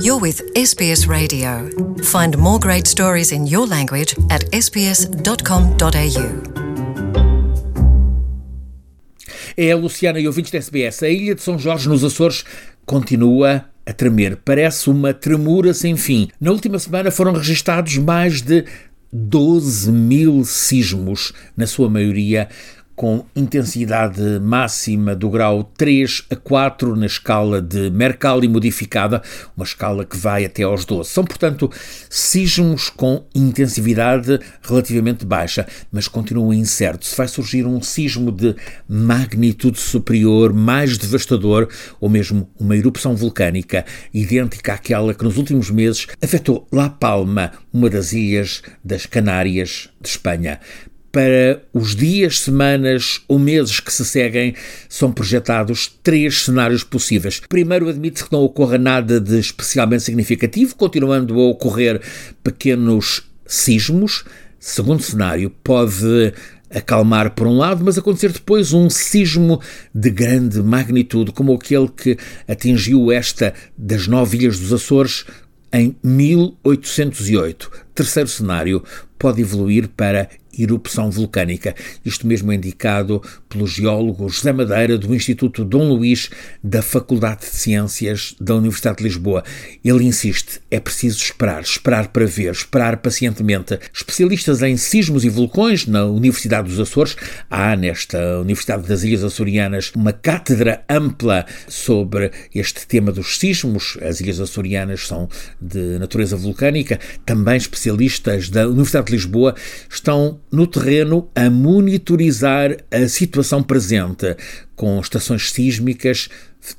You're with SBS Radio. Find more great stories in your language at sbs.com.au. É a Luciana e ouvintes da SBS. A ilha de São Jorge, nos Açores, continua a tremer. Parece uma tremura sem fim. Na última semana foram registados mais de 12 mil sismos, na sua maioria com intensidade máxima do grau 3 a 4 na escala de Mercalli modificada, uma escala que vai até aos 12. São, portanto, sismos com intensividade relativamente baixa, mas continuam incertos. Se vai surgir um sismo de magnitude superior, mais devastador, ou mesmo uma erupção vulcânica idêntica àquela que nos últimos meses afetou La Palma, uma das ilhas das Canárias de Espanha para os dias, semanas ou meses que se seguem, são projetados três cenários possíveis. Primeiro, admite-se que não ocorra nada de especialmente significativo, continuando a ocorrer pequenos sismos. Segundo cenário, pode acalmar por um lado, mas acontecer depois um sismo de grande magnitude, como aquele que atingiu esta das nove ilhas dos Açores em 1808. Terceiro cenário, pode evoluir para erupção vulcânica. Isto mesmo é indicado pelo geólogo José Madeira, do Instituto Dom Luís, da Faculdade de Ciências da Universidade de Lisboa. Ele insiste: é preciso esperar, esperar para ver, esperar pacientemente. Especialistas em sismos e vulcões na Universidade dos Açores, há nesta Universidade das Ilhas Açorianas uma cátedra ampla sobre este tema dos sismos. As Ilhas Açorianas são de natureza vulcânica. Também especialistas da Universidade de Lisboa estão no terreno a monitorizar a situação presente, com estações sísmicas,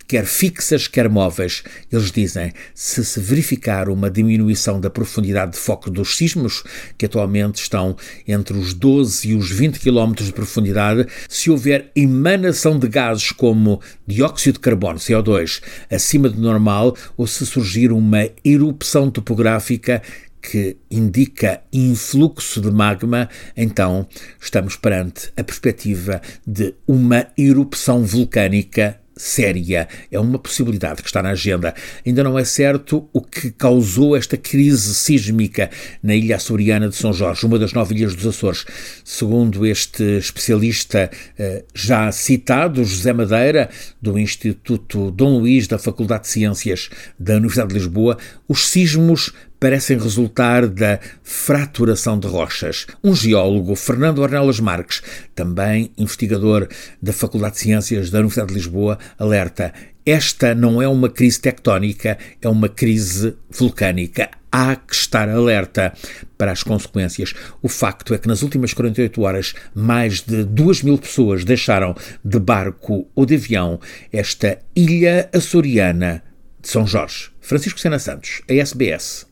quer fixas, quer móveis. Eles dizem, se se verificar uma diminuição da profundidade de foco dos sismos, que atualmente estão entre os 12 e os 20 km de profundidade, se houver emanação de gases como dióxido de carbono, CO2, acima do normal, ou se surgir uma erupção topográfica que indica influxo de magma, então estamos perante a perspectiva de uma erupção vulcânica séria. É uma possibilidade que está na agenda. Ainda não é certo o que causou esta crise sísmica na ilha açoriana de São Jorge, uma das nove ilhas dos Açores. Segundo este especialista eh, já citado, José Madeira, do Instituto Dom Luís da Faculdade de Ciências da Universidade de Lisboa, os sismos parecem resultar da fraturação de rochas. Um geólogo, Fernando Ornelas Marques, também investigador da Faculdade de Ciências da Universidade de Lisboa, alerta: esta não é uma crise tectónica, é uma crise vulcânica. Há que estar alerta para as consequências. O facto é que nas últimas 48 horas mais de 2 mil pessoas deixaram de barco ou de avião esta ilha açoriana de São Jorge. Francisco Sena Santos, a SBS